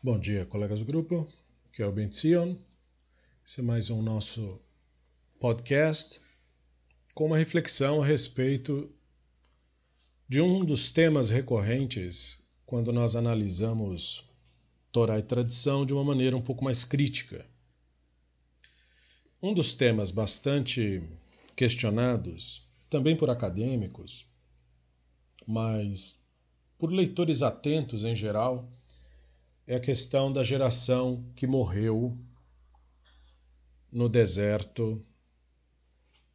Bom dia, colegas do grupo. Aqui é o Ben Sion. Esse é mais um nosso podcast com uma reflexão a respeito de um dos temas recorrentes quando nós analisamos Torá e tradição de uma maneira um pouco mais crítica. Um dos temas bastante questionados, também por acadêmicos, mas por leitores atentos em geral, é a questão da geração que morreu no deserto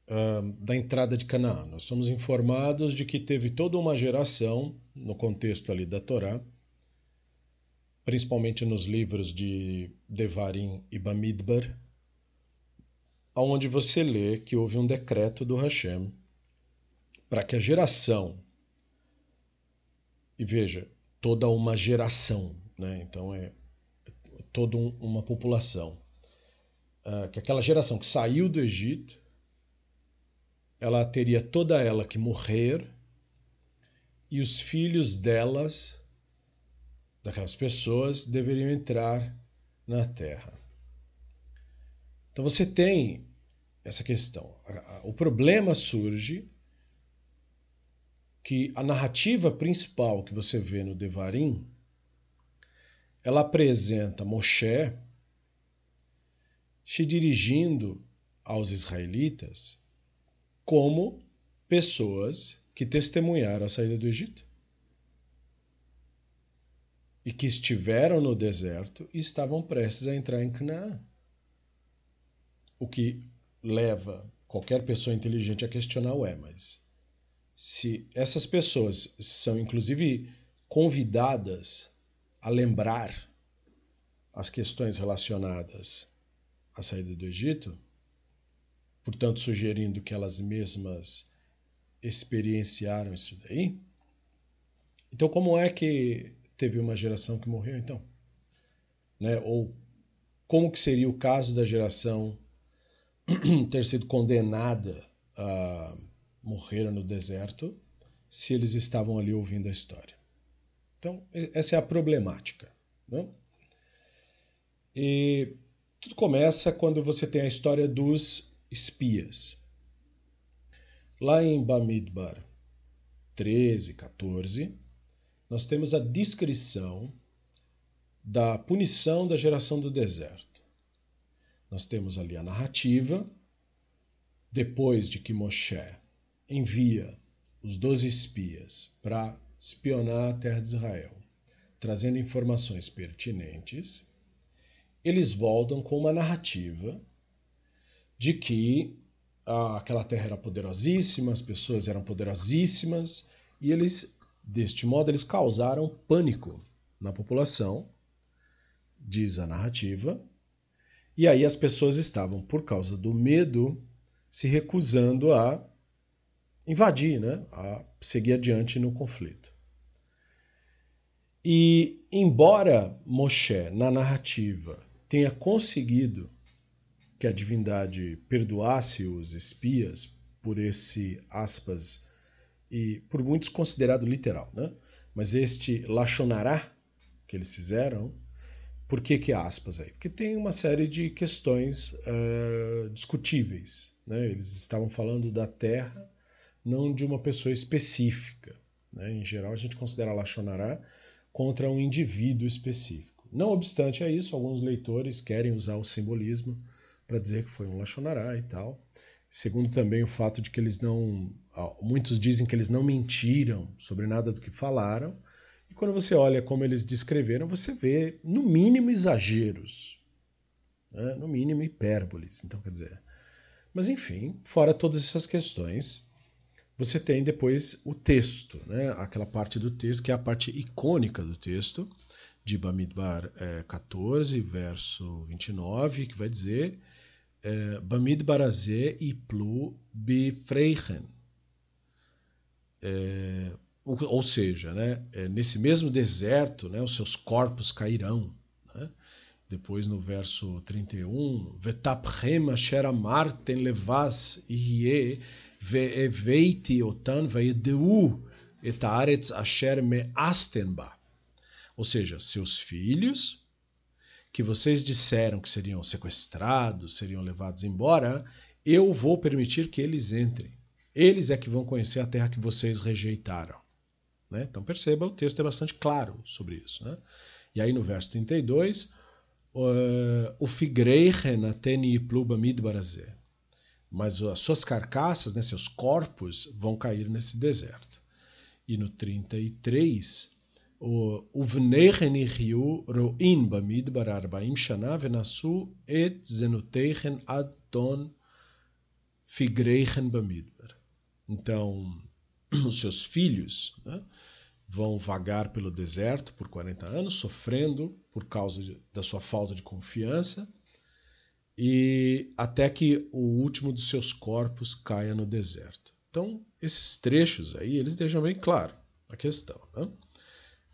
uh, da entrada de Canaã. Nós somos informados de que teve toda uma geração, no contexto ali da Torá, principalmente nos livros de Devarim e Bamidbar, onde você lê que houve um decreto do Hashem para que a geração, e veja, toda uma geração, né? então é toda um, uma população, uh, que aquela geração que saiu do Egito, ela teria toda ela que morrer e os filhos delas, daquelas pessoas, deveriam entrar na terra. Então você tem essa questão. O problema surge que a narrativa principal que você vê no Devarim, ela apresenta Moshe se dirigindo aos israelitas como pessoas que testemunharam a saída do Egito e que estiveram no deserto e estavam prestes a entrar em Canaã. O que leva qualquer pessoa inteligente a questionar o é, mas se essas pessoas são inclusive convidadas a lembrar as questões relacionadas à saída do Egito, portanto sugerindo que elas mesmas experienciaram isso daí. Então, como é que teve uma geração que morreu então? Né? Ou como que seria o caso da geração ter sido condenada a morrer no deserto se eles estavam ali ouvindo a história. Então, essa é a problemática. Né? E tudo começa quando você tem a história dos espias. Lá em Bamidbar 13, 14, nós temos a descrição da punição da geração do deserto. Nós temos ali a narrativa, depois de que Moshe envia os doze espias para espionar a terra de Israel, trazendo informações pertinentes, eles voltam com uma narrativa de que ah, aquela terra era poderosíssima, as pessoas eram poderosíssimas, e eles, deste modo, eles causaram pânico na população, diz a narrativa, e aí as pessoas estavam, por causa do medo, se recusando a invadir, né? a seguir adiante no conflito. E, embora Moshe, na narrativa, tenha conseguido que a divindade perdoasse os espias por esse, aspas, e por muitos considerado literal, né? mas este Lachonará que eles fizeram, por que, que aspas aí? Porque tem uma série de questões uh, discutíveis. Né? Eles estavam falando da Terra, não de uma pessoa específica. Né? Em geral, a gente considera Lachonará contra um indivíduo específico. Não obstante a isso, alguns leitores querem usar o simbolismo para dizer que foi um Lachonará e tal. Segundo também o fato de que eles não. Muitos dizem que eles não mentiram sobre nada do que falaram, e quando você olha como eles descreveram, você vê, no mínimo, exageros. Né? No mínimo, hipérboles. Então, quer dizer. Mas, enfim, fora todas essas questões, você tem depois o texto, né? aquela parte do texto que é a parte icônica do texto, de Bamidbar é, 14, verso 29, que vai dizer é, Bamidbar azé iplu bifreichen. É, ou seja, né, é, nesse mesmo deserto, né, os seus corpos cairão. Né? Depois no verso 31, Vetapchem asher amarten levas ve'eveiti otan et haaretz asher me'asten ba. Ou seja, seus filhos que vocês disseram que seriam sequestrados, seriam levados embora, eu vou permitir que eles entrem. Eles é que vão conhecer a terra que vocês rejeitaram. Né? Então perceba, o texto é bastante claro sobre isso. Né? E aí no verso 32, o figreichen ateni pluba midbarazé mas as suas carcaças, né, seus corpos, vão cair nesse deserto. E no 33, o Uvneichen Riu Roin Bamidbar Arbaim Shana Venasu et Zenuteichen Adon Figreichen Bamidbar. Então, os seus filhos né, vão vagar pelo deserto por 40 anos, sofrendo por causa de, da sua falta de confiança e até que o último dos seus corpos caia no deserto. Então, esses trechos aí, eles deixam bem claro a questão. Né?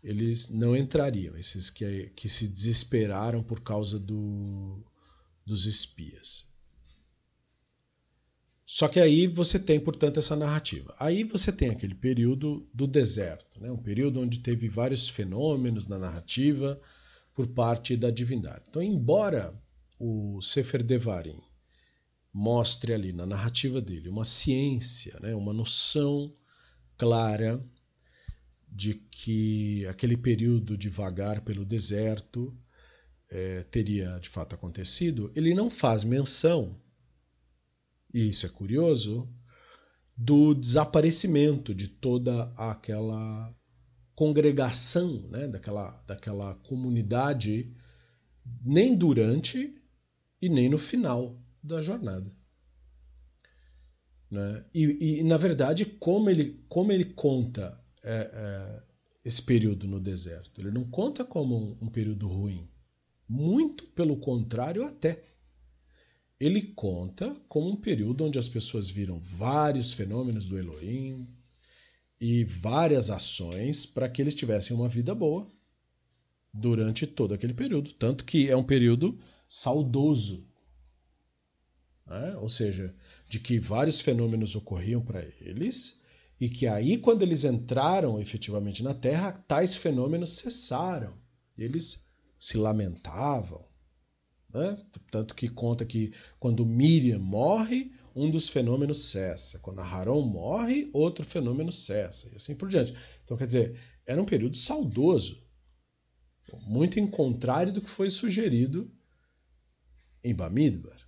eles não entrariam, esses que, que se desesperaram por causa do, dos espias. Só que aí você tem, portanto, essa narrativa. Aí você tem aquele período do deserto, né? um período onde teve vários fenômenos na narrativa por parte da divindade. Então, embora o Sefer Devarim mostre ali na narrativa dele uma ciência, né? uma noção clara de que aquele período de vagar pelo deserto é, teria de fato acontecido, ele não faz menção, e isso é curioso, do desaparecimento de toda aquela congregação, né, daquela, daquela comunidade, nem durante e nem no final da jornada. Né? E, e, na verdade, como ele, como ele conta é, é, esse período no deserto. Ele não conta como um, um período ruim. Muito pelo contrário, até. Ele conta como um período onde as pessoas viram vários fenômenos do Elohim e várias ações para que eles tivessem uma vida boa durante todo aquele período. Tanto que é um período saudoso. Né? Ou seja, de que vários fenômenos ocorriam para eles e que aí, quando eles entraram efetivamente na Terra, tais fenômenos cessaram. Eles se lamentavam. Né? Tanto que conta que quando Miriam morre, um dos fenômenos cessa. Quando Aharon morre, outro fenômeno cessa. E assim por diante. Então, quer dizer, era um período saudoso. Muito em contrário do que foi sugerido em Bamidbar.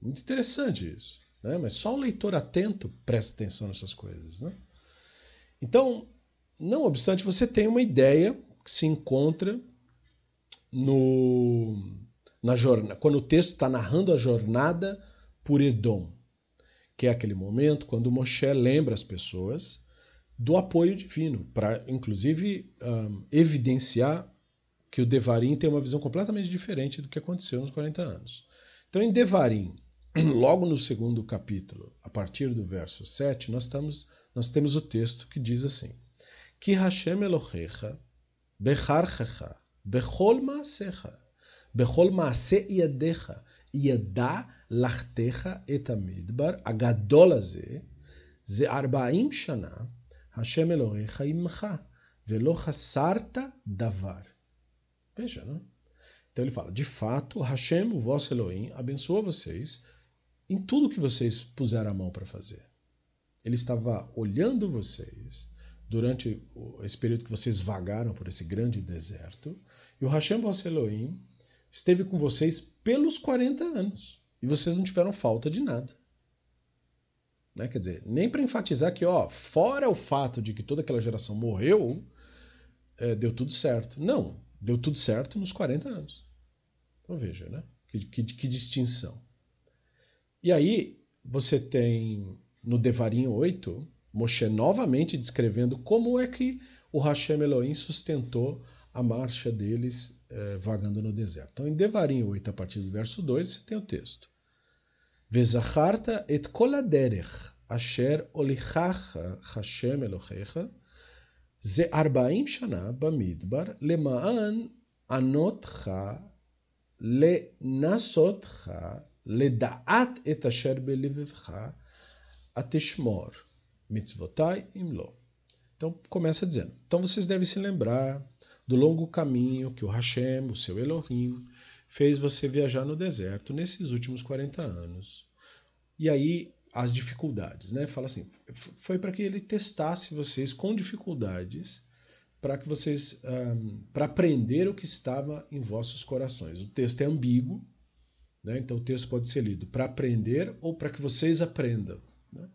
Muito interessante isso. Né? Mas só o leitor atento presta atenção nessas coisas. Né? Então, não obstante, você tem uma ideia que se encontra no, na jornada, quando o texto está narrando a jornada por Edom, que é aquele momento quando Moshe lembra as pessoas do apoio divino, para inclusive um, evidenciar que o Devarim tem uma visão completamente diferente do que aconteceu nos 40 anos. Então, em Devarim, logo no segundo capítulo, a partir do verso 7, nós, estamos, nós temos o texto que diz assim: Que Hashem Elohecha, Becharchecha, Bechol Maasecha, Bechol Maase Yadecha, Yada Lachtecha et Amidbar, Agadol Azeh, Ze Arbaim Shana, Hashem Elohecha Imcha, Velo Chasarta Davar. Veja, não? Então ele fala: De fato, Hashem, o vosso Elohim, abençoa vocês em tudo que vocês puseram a mão para fazer. Ele estava olhando vocês durante esse período que vocês vagaram por esse grande deserto, e o Hashem vosso Elohim esteve com vocês pelos 40 anos, e vocês não tiveram falta de nada. Né? Quer dizer, nem para enfatizar que, ó, fora o fato de que toda aquela geração morreu, é, deu tudo certo. Não, deu tudo certo nos 40 anos. Então veja, né? Que, que, que distinção. E aí você tem no Devarim 8, Moshe novamente descrevendo como é que o Hashem Elohim sustentou a marcha deles eh, vagando no deserto. Então, em Devarim 8, a partir do verso 2, você tem o texto. Vezacharta et kol aderech asher olichacha Hashem Elohecha Ze זה ארבעים שנה במדבר למען ענותך, לנסותך, לדעת את אשר בלבבך, התשמור atishmor mitzvotai imlo. Então começa dizendo: Então vocês devem se lembrar do longo caminho que o Hashem, o seu Elohim, fez você viajar no deserto nesses últimos 40 anos. E aí as dificuldades, né? Fala assim, foi para que ele testasse vocês com dificuldades, para que vocês um, para aprender o que estava em vossos corações. O texto é ambíguo, né? Então o texto pode ser lido para aprender ou para que vocês aprendam né?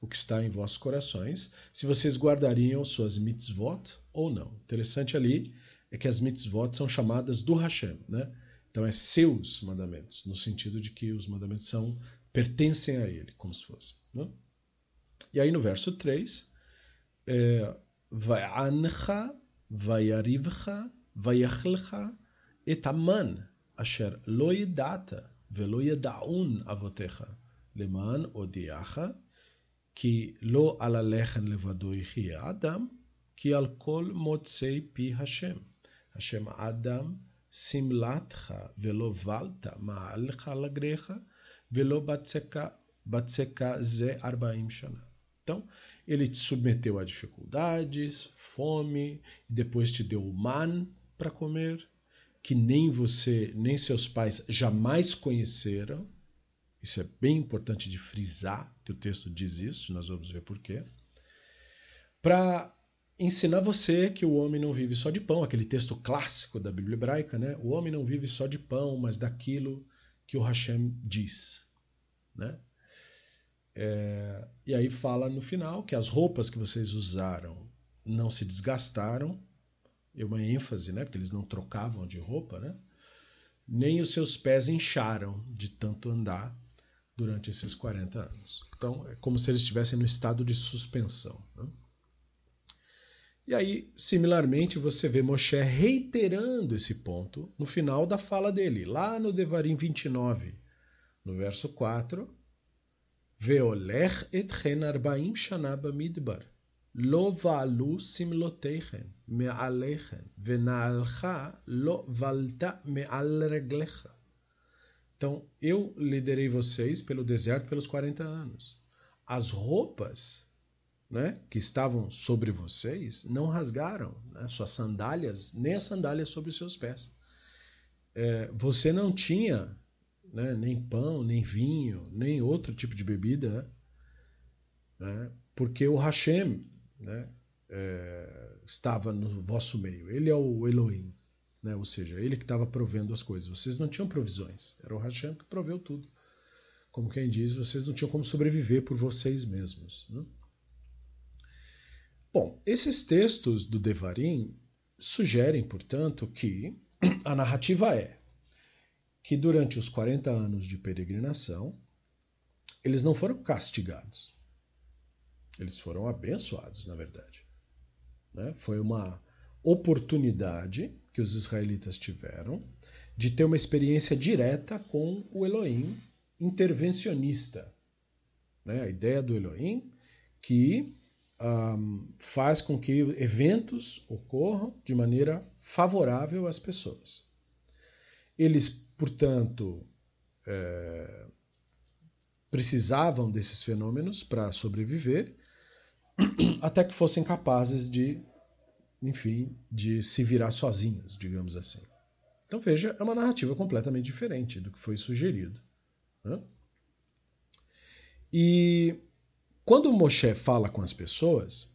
o que está em vossos corações, se vocês guardariam suas mitzvot ou não. Interessante ali é que as mitzvot são chamadas do Hashem, né? Então é seus mandamentos, no sentido de que os mandamentos são pertencem a ele, como se fosse. Né? E aí no verso 3, é, vai anha, vai arivha, vai achlha, etaman, asher loyedata, veloyedaun avotecha, leman odiacha, que lo alalechen levadoichi adam, que alcool motsei pi Hashem. Hashem Adam simlatcha alcha ma'alcha lagrecha. Velo Ze Arbaim Shana. Então, ele te submeteu a dificuldades, fome, e depois te deu o man para comer, que nem você, nem seus pais jamais conheceram. Isso é bem importante de frisar, que o texto diz isso, nós vamos ver porquê. Para ensinar você que o homem não vive só de pão, aquele texto clássico da Bíblia hebraica, né? O homem não vive só de pão, mas daquilo que o Hashem diz, né? É, e aí fala no final que as roupas que vocês usaram não se desgastaram, é uma ênfase, né? Porque eles não trocavam de roupa, né? Nem os seus pés incharam de tanto andar durante esses 40 anos. Então, é como se eles estivessem no estado de suspensão. Né? E aí, similarmente, você vê Moshe reiterando esse ponto no final da fala dele, lá no Devarim 29, no verso 4. Veolech etchen arbaim shana bamidbar, lo valu simloteichen me'aleichen, venaalcha lo valta. Então, eu liderei vocês pelo deserto pelos 40 anos. As roupas né, que estavam sobre vocês não rasgaram né, suas sandálias, nem as sandálias sobre os seus pés. É, você não tinha né, nem pão, nem vinho, nem outro tipo de bebida, né, porque o Hashem né, é, estava no vosso meio. Ele é o Elohim. Né? Ou seja, ele que estava provendo as coisas. Vocês não tinham provisões, era o Hashem que proveu tudo. Como quem diz, vocês não tinham como sobreviver por vocês mesmos. Né? Bom, esses textos do Devarim sugerem, portanto, que a narrativa é que durante os 40 anos de peregrinação, eles não foram castigados. Eles foram abençoados, na verdade. Né? Foi uma oportunidade que os israelitas tiveram de ter uma experiência direta com o Elohim intervencionista. Né? A ideia do Elohim que um, faz com que eventos ocorram de maneira favorável às pessoas. Eles, portanto, é, precisavam desses fenômenos para sobreviver, até que fossem capazes de enfim, de se virar sozinhos, digamos assim. Então veja, é uma narrativa completamente diferente do que foi sugerido. Né? E quando Moshe fala com as pessoas,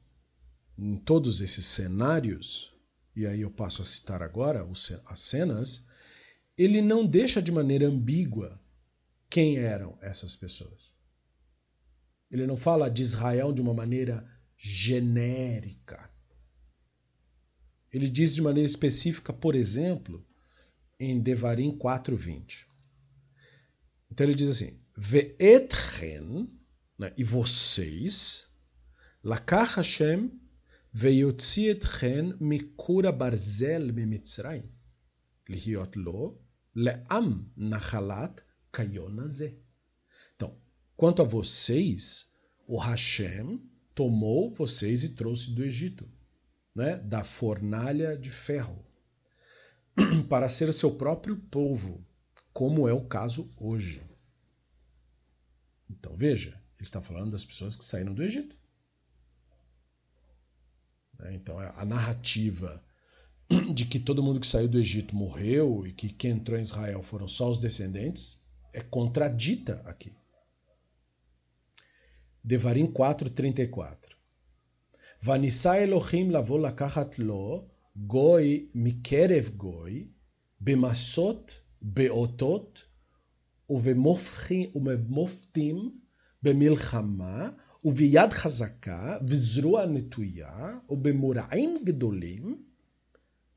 em todos esses cenários, e aí eu passo a citar agora as cenas, ele não deixa de maneira ambígua quem eram essas pessoas. Ele não fala de Israel de uma maneira genérica. Ele diz de maneira específica, por exemplo, em Devarim 4:20. Então ele diz assim: Ve'etchen, né, e vocês, lakach Hashem ve'yotzi etchen mikura barzel mimitzrayim, lihiot lo le'am nachalat kayonazeh. Então, quanto a vocês, o Hashem tomou vocês e trouxe do Egito né, da fornalha de ferro para ser seu próprio povo, como é o caso hoje. Então veja, ele está falando das pessoas que saíram do Egito. Né? Então, é a narrativa de que todo mundo que saiu do Egito morreu e que quem entrou em Israel foram só os descendentes é contradita aqui. Devarim 4:34. Vanissa Elohim lavo lakachat lo goi mikerev goi bemasot beotot ובמופתים במלחמה וביד חזקה וזרוע נטויה ובמורעים גדולים,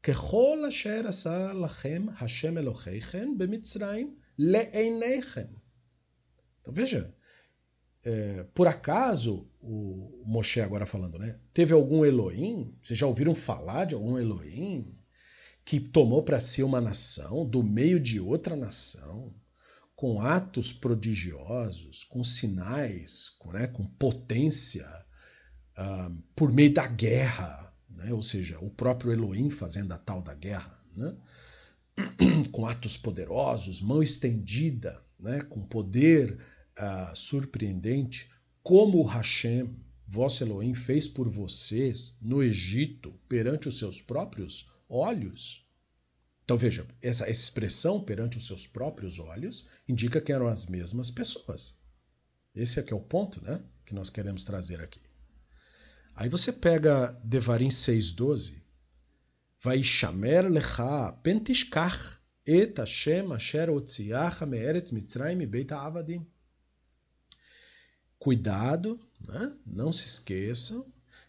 ככל אשר עשה לכם השם אלוהיכם במצרים לעיניכם. Então veja, é, por acaso, o Moshe agora falando, né? Teve algum Elohim? Vocês já ouviram falar de algum Elohim que tomou para si uma nação do meio de outra nação? Com atos prodigiosos, com sinais, com, né, com potência, uh, por meio da guerra, né? ou seja, o próprio Elohim fazendo a tal da guerra, né? com atos poderosos, mão estendida, né? com poder uh, surpreendente, como o Hashem, vosso Elohim, fez por vocês no Egito, perante os seus próprios olhos. Então veja, essa expressão perante os seus próprios olhos indica que eram as mesmas pessoas. Esse é que é o ponto né, que nós queremos trazer aqui. Aí você pega Devarim 6,12. Vai chamer lecha pentishkach et Hashem asher otziach Mitzrayim beit avadim. Cuidado, né? não se esqueçam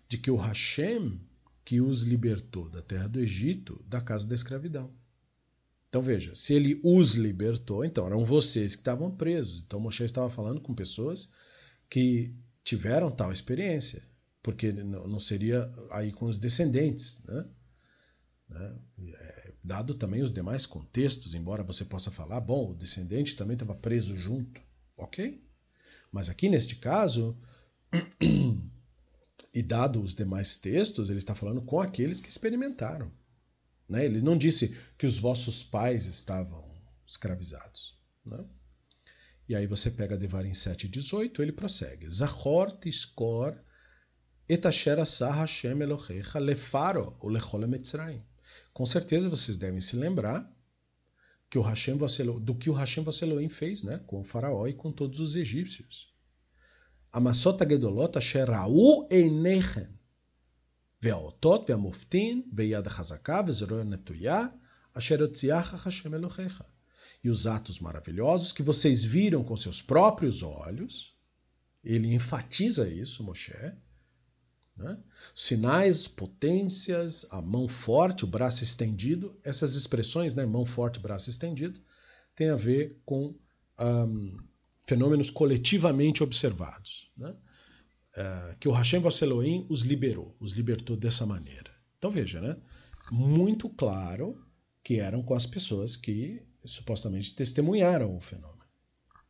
de que o Hashem que os libertou da terra do Egito, da casa da escravidão. Então veja, se ele os libertou, então eram vocês que estavam presos. Então Moshe estava falando com pessoas que tiveram tal experiência, porque não seria aí com os descendentes, né? né? É, dado também os demais contextos, embora você possa falar, bom, o descendente também estava preso junto, ok? Mas aqui neste caso, e dado os demais textos, ele está falando com aqueles que experimentaram. Né? Ele não disse que os vossos pais estavam escravizados. Né? E aí você pega Devarim 7,18, ele prossegue. Zahor tiskor etasher asah Hashem Elohecha lefaro o lechol mitzrayim. Com certeza vocês devem se lembrar que o Hashem do que o Hashem Vasseloim fez né? com o faraó e com todos os egípcios. Amassota gedolota sherau einechem והאותות והמופתין ביד החזקה וזרוע נטויה, אשר הוציאך השם אלוהיך. E os atos maravilhosos que vocês viram com seus próprios olhos, ele enfatiza isso, Moshe. Né? Sinais, potências, a mão forte, o braço estendido, essas expressões, né, mão forte, braço estendido, tem a ver com um, fenômenos coletivamente observados. Né? É, que o Hashem Elohim os liberou, os libertou dessa maneira. Então veja, né? muito claro que eram com as pessoas que supostamente testemunharam o fenômeno.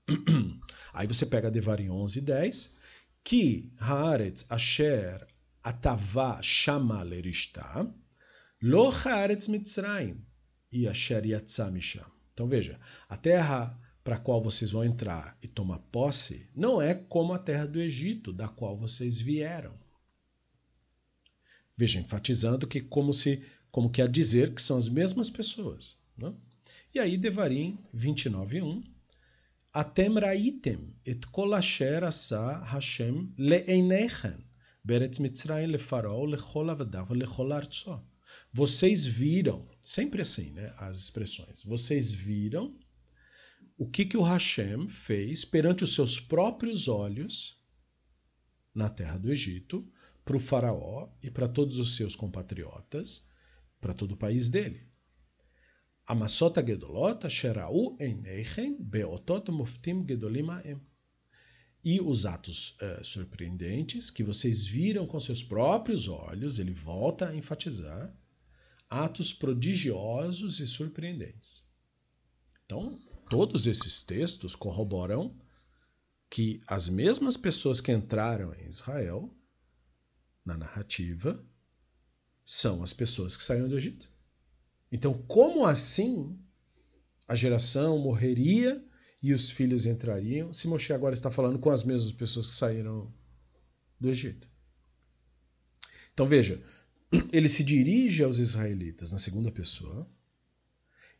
Aí você pega Devarim 11 e 10, que Haaretz Asher Atavá Shama Lerishta, Lo Haaretz Mitzrayim, e Asher Yatzah Misham. Então veja, a terra para a qual vocês vão entrar e tomar posse não é como a terra do Egito, da qual vocês vieram. Veja, enfatizando que como se como quer dizer que são as mesmas pessoas. Né? E aí Devarim 29.1 Atem raitem et kol asher asa Hashem le'einechem Beretz Mitzrayim lefarol lechol avadav lechol arzo. Vocês viram, sempre assim, né, as expressões. Vocês viram o que, que o Hashem fez perante os seus próprios olhos na terra do Egito para o faraó e para todos os seus compatriotas, para todo o país dele. Amassot gedolot sherau einechem beotot muftim gedolim aem e os atos uh, surpreendentes que vocês viram com seus próprios olhos, ele volta a enfatizar, atos prodigiosos e surpreendentes. Então, todos esses textos corroboram que as mesmas pessoas que entraram em Israel, na narrativa, são as pessoas que saíram do Egito. Então, como assim a geração morreria e os filhos entrariam, se Moshe agora está falando com as mesmas pessoas que saíram do Egito. Então veja, ele se dirige aos israelitas na segunda pessoa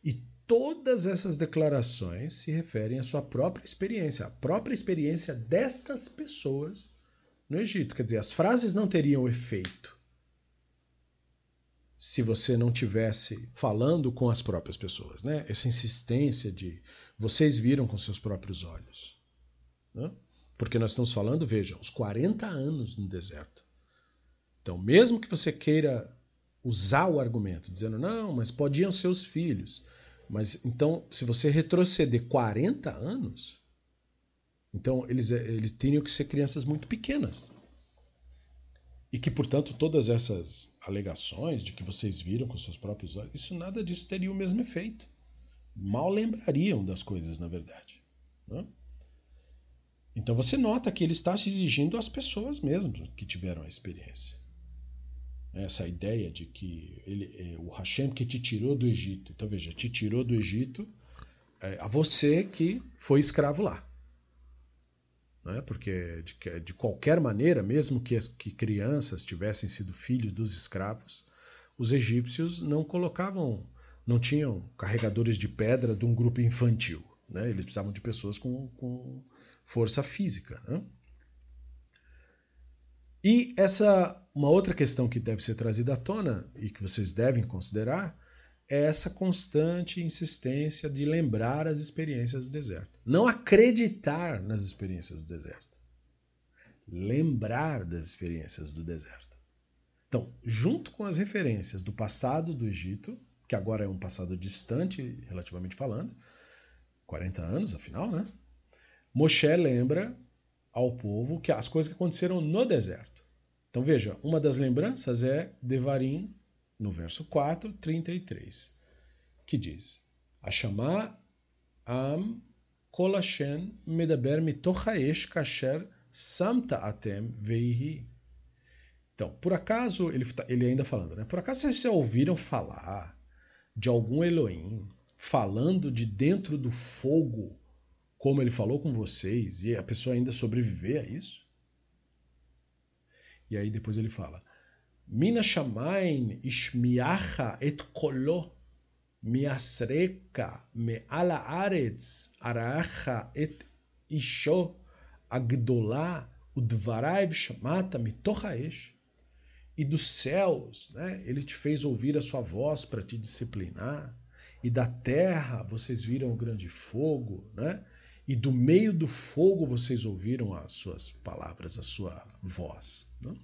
e todas essas declarações se referem à sua própria experiência, à própria experiência destas pessoas no Egito. Quer dizer, as frases não teriam efeito se você não tivesse falando com as próprias pessoas, né? Essa insistência de vocês viram com seus próprios olhos, né? Porque nós estamos falando, veja, os 40 anos no deserto. Então, mesmo que você queira usar o argumento dizendo não, mas podiam ser os filhos, mas então, se você retroceder 40 anos, então eles, eles teriam que ser crianças muito pequenas. E que, portanto, todas essas alegações de que vocês viram com seus próprios olhos, isso nada disso teria o mesmo efeito. Mal lembrariam das coisas, na verdade. Né? Então você nota que ele está se dirigindo às pessoas mesmo que tiveram a experiência. Essa ideia de que ele, é o Hashem que te tirou do Egito. Então veja, te tirou do Egito é, a você que foi escravo lá né? porque de, de, qualquer maneira, mesmo que, as, que crianças tivessem sido filhos dos escravos, os egípcios não colocavam, não tinham carregadores de pedra de um grupo infantil. Né? Eles precisavam de pessoas com, com força física. Né? E essa uma outra questão que deve ser trazida à tona e que vocês devem considerar é essa constante insistência de lembrar as experiências do deserto. Não acreditar nas experiências do deserto. Lembrar das experiências do deserto. Então, junto com as referências do passado do Egito, que agora é um passado distante, relativamente falando, 40 anos afinal, né? Moshe lembra ao povo que as coisas que aconteceram no deserto. Então veja, uma das lembranças é Devarim no verso 4, 33, que diz: Ashama am kolashen medaber mitochaesh kasher samta atem veihi. Então, por acaso, ele, tá, ele ainda falando, né? Por acaso vocês já ouviram falar de algum Elohim falando de dentro do fogo, como ele falou com vocês, e a pessoa ainda sobreviver a isso? E aí depois ele fala: Mina shamain ishmiacha et kolo miasreka me'ala aretz aracha et isho agdola udvaraiv shamata mitoch haesh. E dos céus, né, ele te fez ouvir a sua voz para te disciplinar. E da terra vocês viram o grande fogo, né? E do meio do fogo vocês ouviram as suas palavras, a sua voz. Né?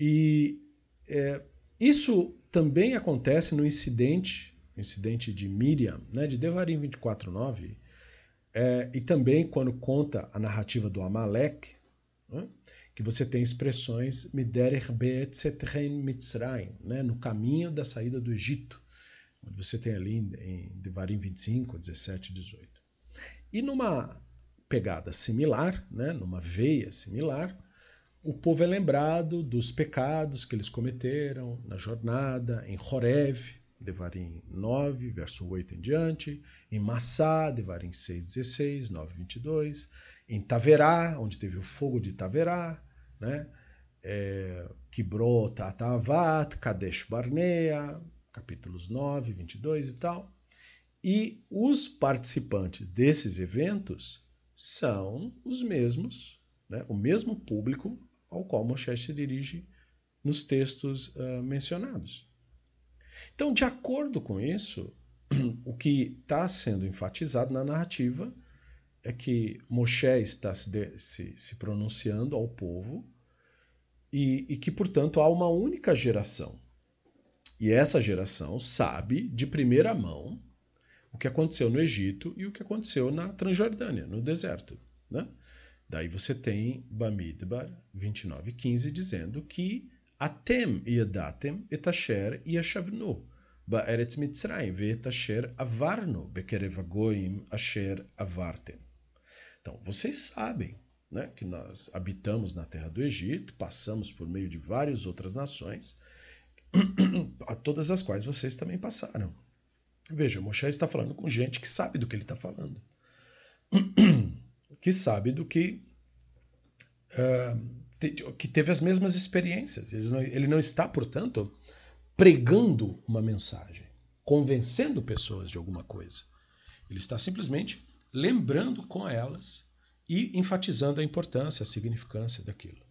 E é, isso também acontece no incidente, incidente de Miriam, né, de Devarim 24.9, é, e também quando conta a narrativa do Amalek, né, que você tem expressões Miderech Be'etzetrein Mitzrayim, né, no caminho da saída do Egito, onde você tem ali em Devarim 25, 17 e 18. E numa pegada similar, né, numa veia similar, o povo é lembrado dos pecados que eles cometeram na jornada, em Horev, Devarim 9, verso 8 em diante, em Massá, Devarim 6, 16, 9, 22, em Taverá, onde teve o fogo de Taverá, né? É, Kibrot Atavat, Kadesh Barnea, capítulos 9, 22 e tal. E os participantes desses eventos são os mesmos, né? o mesmo público ao qual Moshe se dirige nos textos uh, mencionados. Então, de acordo com isso, o que está sendo enfatizado na narrativa é que Moshe está se, de, se, se pronunciando ao povo e, e, que, portanto, há uma única geração. E essa geração sabe de primeira mão o que aconteceu no Egito e o que aconteceu na Transjordânia, no deserto. Né? Daí você tem Bamidbar 29:15 dizendo que Atem yadatem etasher yashavnu ba'eretz Mitzrayim ve'etasher avarnu bekerev agoim asher avartem. Então, vocês sabem né, que nós habitamos na terra do Egito, passamos por meio de várias outras nações, a todas as quais vocês também passaram. Veja, Moshe está falando com gente que sabe do que ele está falando. que sabe do que uh, que teve as mesmas experiências. Ele não está, portanto, pregando uma mensagem, convencendo pessoas de alguma coisa. Ele está simplesmente lembrando com elas e enfatizando a importância, a significância daquilo.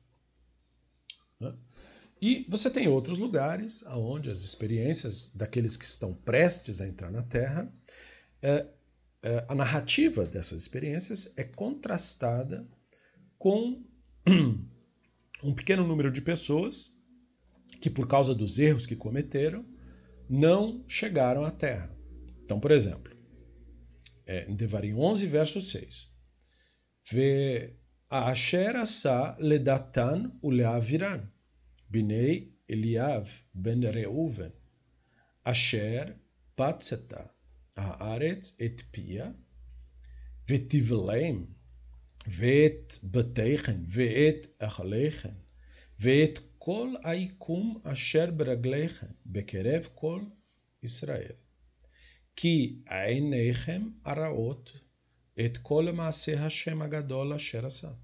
E você tem outros lugares onde as experiências daqueles que estão prestes a entrar na Terra, é, é, a narrativa dessas experiências é contrastada com um pequeno número de pessoas que, por causa dos erros que cometeram, não chegaram à Terra. Então, por exemplo, é, em Devarim 11, verso 6, Ve Asher asa ledatan uleaviran, Binei Eliav ben Reuven, Asher Patseta, Haaretz et Pia, Vetivleim, Vet Betechen, Vet Achlechen, Vet Kol Aikum Asher Braglechen, Bekerev Kol Israel. Ki Einechem Araot, Et Kol Maase Hashem Agadol Asherasa.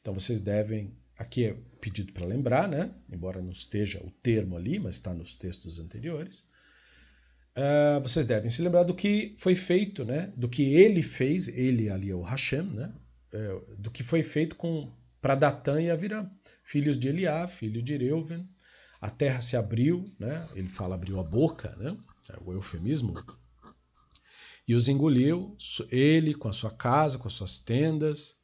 Então vocês devem, aqui é pedido para lembrar, né? Embora não esteja o termo ali, mas está nos textos anteriores. Uh, vocês devem se lembrar do que foi feito, né? Do que ele fez, ele ali é o Hashem, né? é, do que foi feito com para Datã e Avirã, filhos de Eliá, filho de Reuven. A terra se abriu, né? ele fala abriu a boca, né? é o eufemismo, e os engoliu, ele com a sua casa, com as suas tendas.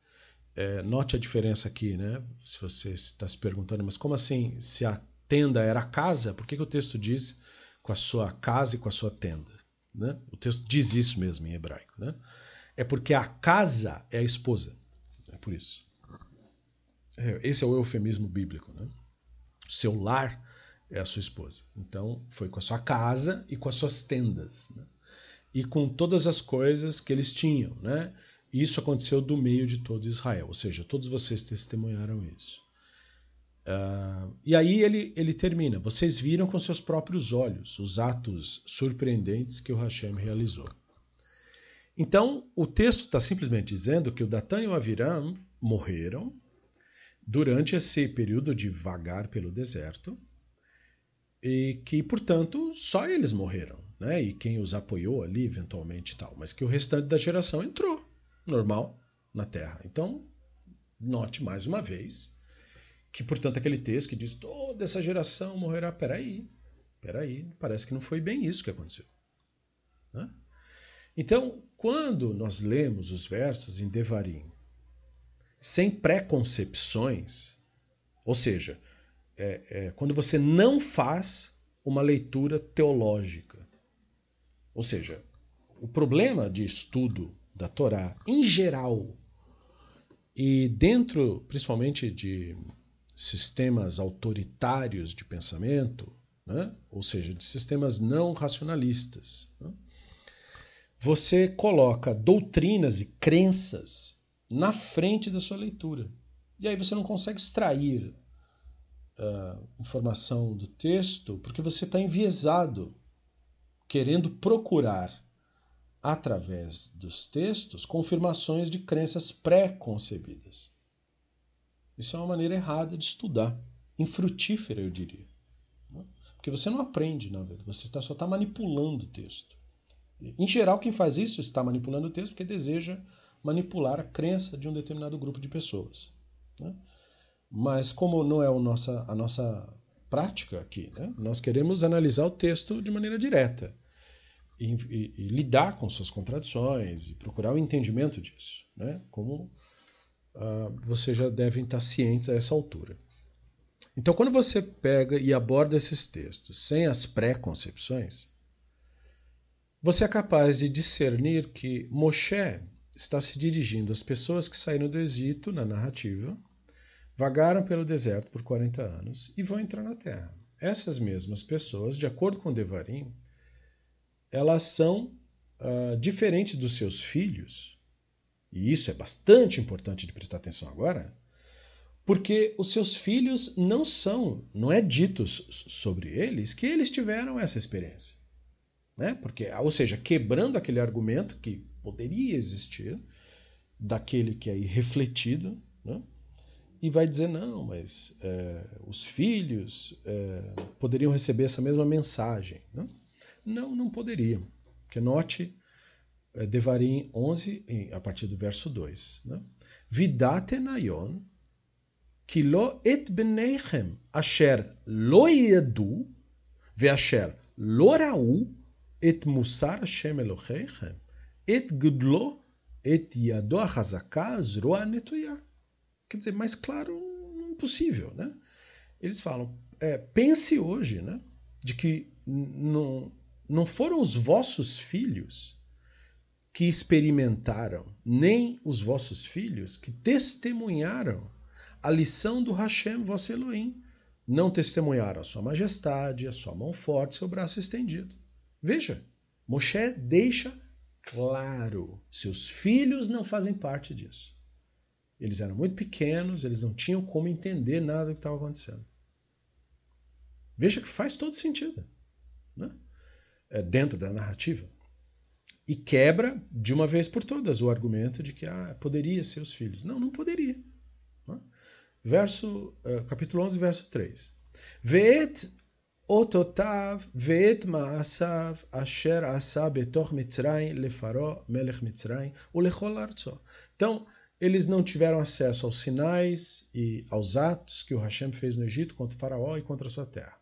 É, note a diferença aqui, né? Se você está se perguntando, mas como assim? Se a tenda era a casa, por que, que o texto diz com a sua casa e com a sua tenda? Né? O texto diz isso mesmo em hebraico. Né? É porque a casa é a esposa. É por isso. É, esse é o eufemismo bíblico. Né? O seu lar é a sua esposa. Então, foi com a sua casa e com as suas tendas. Né? E com todas as coisas que eles tinham. Né? E isso aconteceu do meio de todo Israel. Ou seja, todos vocês testemunharam isso. Uh, e aí ele, ele termina. Vocês viram com seus próprios olhos os atos surpreendentes que o Hashem realizou. Então, o texto está simplesmente dizendo que o Datan e o Aviram morreram durante esse período de vagar pelo deserto e que, portanto, só eles morreram, né? E quem os apoiou ali, eventualmente, tal, mas que o restante da geração entrou normal na Terra. Então, note mais uma vez que, portanto, aquele texto que diz toda essa geração morrerá, peraí, peraí, parece que não foi bem isso que aconteceu. Né? Então, quando nós lemos os versos em Devarim sem preconcepções, ou seja, é, é, quando você não faz uma leitura teológica, ou seja, o problema de estudo da Torá em geral e dentro, principalmente de sistemas autoritários de pensamento, né? ou seja, de sistemas não racionalistas. Né? você coloca doutrinas e crenças na frente da sua leitura. E aí você não consegue extrair uh, informação do texto porque você está enviesado, querendo procurar, através dos textos, confirmações de crenças pré-concebidas. Isso é uma maneira errada de estudar, infrutífera, eu diria. Porque você não aprende, na verdade, você só está manipulando o texto. Em geral, quem faz isso está manipulando o texto porque deseja manipular a crença de um determinado grupo de pessoas. Né? Mas como não é a nossa, a nossa prática aqui, né? nós queremos analisar o texto de maneira direta e, e, lidar com suas contradições e procurar o entendimento disso, né? como uh, vocês já devem estar cientes a essa altura. Então, quando você pega e aborda esses textos sem as pré-concepções, você é capaz de discernir que Moshe está se dirigindo às pessoas que saíram do Egito na narrativa, vagaram pelo deserto por 40 anos e vão entrar na terra. Essas mesmas pessoas, de acordo com Devarim, elas são uh, diferentes dos seus filhos, e isso é bastante importante de prestar atenção agora, porque os seus filhos não são, não é dito sobre eles que eles tiveram essa experiência. Né? Porque, ou seja, quebrando aquele argumento que poderia existir, daquele que é refletido, né? e vai dizer: não, mas é, os filhos é, poderiam receber essa mesma mensagem. Não, não, não poderiam. Porque note eh, é, Devarim 11, em, a partir do verso 2. Né? Vidatenayon kilo et beneichem asher lo yedu veasher lo ra'u et musar Hashem et gudlo et yado achazaka zroa netuya. Quer dizer, mais claro, impossível, né? Eles falam, é, pense hoje, né? De que não, não foram os vossos filhos que experimentaram, nem os vossos filhos que testemunharam a lição do Hashem, vosso Elohim. Não testemunharam a sua majestade, a sua mão forte, seu braço estendido. Veja, Moshe deixa claro: seus filhos não fazem parte disso. Eles eram muito pequenos, eles não tinham como entender nada do que estava acontecendo. Veja que faz todo sentido né? É, dentro da narrativa e quebra de uma vez por todas o argumento de que ah, poderia ser os filhos. Não, não poderia. Né? Verso, é, capítulo 11, verso 3. Veet ototav veet ma'asav asher asa betoch mitzrayim lefaró melech mitzrayim ulechol artso. Então, eles não tiveram acesso aos sinais e aos atos que o Hashem fez no Egito contra o faraó e contra a sua terra.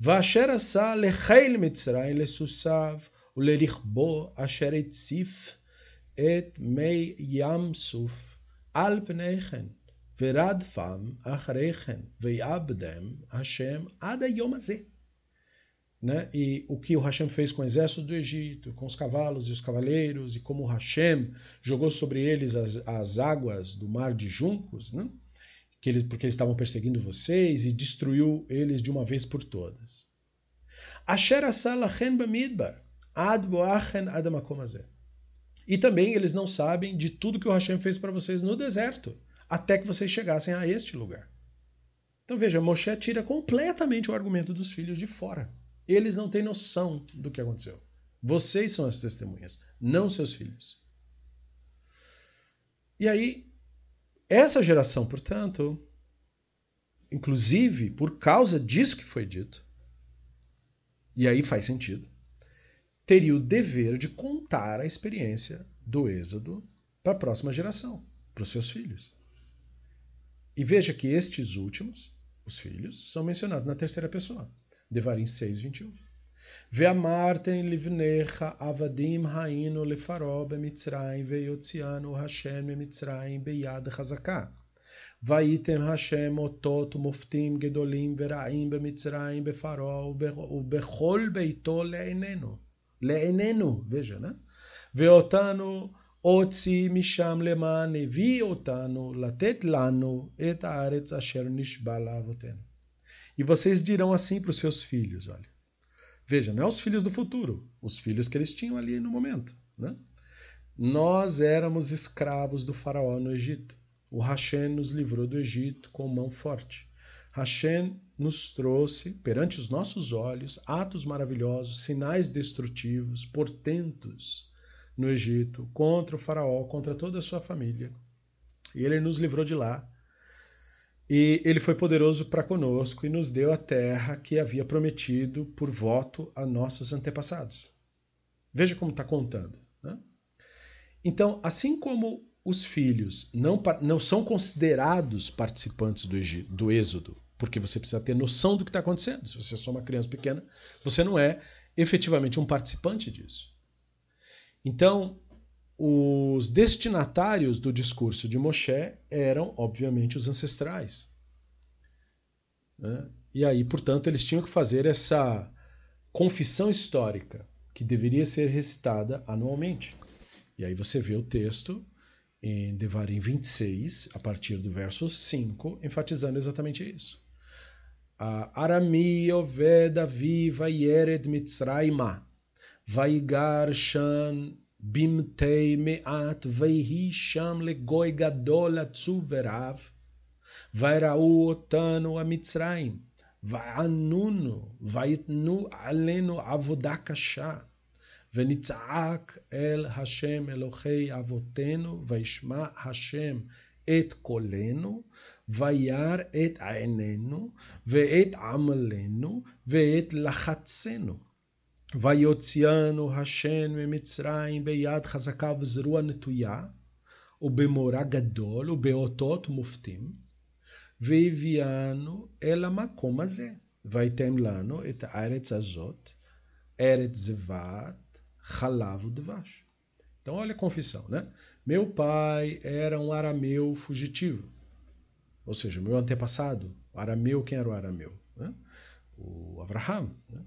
ואשר עשה לחיל מצרים לסוסיו ולרכבו אשר הציף את מי ים סוף על פני כן, ורדפם אחרי Hashem ויעבדם השם עד Né? E o que o Hashem fez com o exército do Egito, com os cavalos e os cavaleiros, e como o Hashem jogou sobre eles as, as águas do mar de juncos, né? Que eles, porque eles estavam perseguindo vocês, e destruiu eles de uma vez por todas. Asher asalachen bamidbar, ad boachen adamakomazé. E também eles não sabem de tudo que o Hashem fez para vocês no deserto até que vocês chegassem a este lugar. Então veja, Moshe tira completamente o argumento dos filhos de fora. Eles não têm noção do que aconteceu. Vocês são as testemunhas, não seus filhos. E aí, essa geração, portanto, inclusive por causa disso que foi dito, e aí faz sentido, teria o dever de contar a experiência do Êxodo para a próxima geração, para os seus filhos. E veja que estes últimos, os filhos, são mencionados na terceira pessoa. Devarim 6, 21. Ve'amartem livnecha avadim ha'inu lefaró b'mitzrayim ve'yotzianu Hashem b'mitzrayim beyad Vai Vaitem Hashem otot moftim gedolim veraim b'mitzrayim befaró ובכל ביתו לעינינו. לעינינו, veja, né? Veotano otzi משם lemane, vi otano latet lano, את aretz אשר נשבע avoten. E vocês dirão assim para os seus filhos, olha. Veja, não é os filhos do futuro, os filhos que eles tinham ali no momento. Né? Nós éramos escravos do faraó no Egito. O Hashem nos livrou do Egito com mão forte. Hashem nos trouxe, perante os nossos olhos, atos maravilhosos, sinais destrutivos, portentos no Egito, contra o faraó, contra toda a sua família. E ele nos livrou de lá. E ele foi poderoso para conosco e nos deu a terra que havia prometido por voto a nossos antepassados. Veja como está contando. Né? Então, assim como os filhos não, não são considerados participantes do, do Êxodo, porque você precisa ter noção do que está acontecendo. Se você é só uma criança pequena, você não é efetivamente um participante disso. Então, os destinatários do discurso de Moshe eram, obviamente, os ancestrais. Né? E aí, portanto, eles tinham que fazer essa confissão histórica, que deveria ser recitada anualmente. E aí você vê o texto em Devarim 26, a partir do verso 5, enfatizando exatamente isso. A Arami Oveda viva yered mitzraima, vaigar shan במתי מעט, ויהי שם לגוי גדול עצוב ורב. וראו אותנו המצרים, וענונו, ויתנו עלינו עבודה קשה. ונצעק אל השם אלוהי אבותינו, וישמע השם את קולנו, וירא את עינינו ואת עמלנו ואת לחצנו. Vaiotziano Hashem Emitzraim Beyad Hazakav Zerua Netuya Ubemorah Gadol Ubeotot Muftim Veiviano Ela Makomaze Vaitem Lano Et Eretz Azot Eretz Zevat Halav Devash Então olha a confissão, né? Meu pai era um arameu fugitivo. Ou seja, meu antepassado, arameu, quem era o arameu? Né? O Abraham. Né?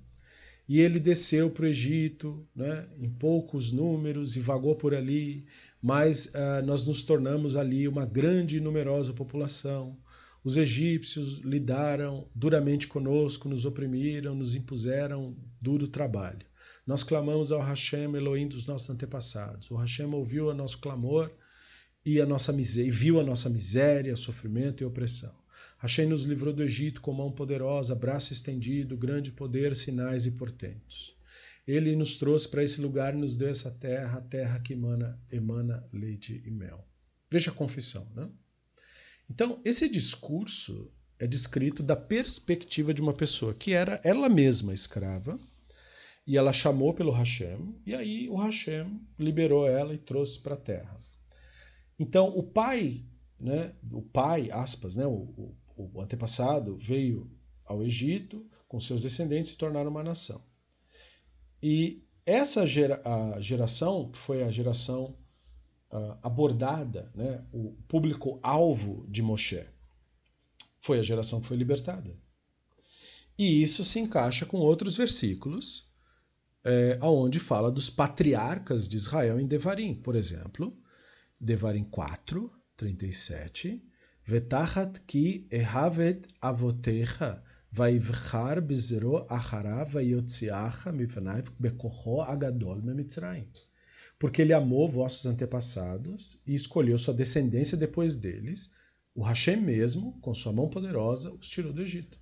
E ele desceu para o Egito né, em poucos números e vagou por ali, mas uh, nós nos tornamos ali uma grande e numerosa população. Os egípcios lidaram duramente conosco, nos oprimiram, nos impuseram duro trabalho. Nós clamamos ao Hashem, Elohim dos nossos antepassados. O Hashem ouviu o nosso clamor e a nossa miséria, viu a nossa miséria, sofrimento e opressão. Hashem nos livrou do Egito com mão poderosa, braço estendido, grande poder, sinais e portentos. Ele nos trouxe para esse lugar e nos deu essa terra, a terra que emana, emana leite e mel. Veja a confissão, né? Então, esse discurso é descrito da perspectiva de uma pessoa que era ela mesma escrava, e ela chamou pelo Hashem, e aí o Hashem liberou ela e trouxe para a terra. Então, o pai, né, o pai, aspas, né, o, o, o antepassado, veio ao Egito com seus descendentes e tornaram uma nação. E essa gera, a geração, que foi a geração uh, abordada, né, o público-alvo de Moshe, foi a geração que foi libertada. E isso se encaixa com outros versículos é, onde fala dos patriarcas de Israel em Devarim. Por exemplo, Devarim 4, 37. Vetachat ki ehavet avotecha vaivchar bezero achara vayotziacha mifnaiv bekocho agadol memitzrayim. Porque ele amou vossos antepassados e escolheu sua descendência depois deles. O Hashem mesmo, com sua mão poderosa, os tirou do Egito.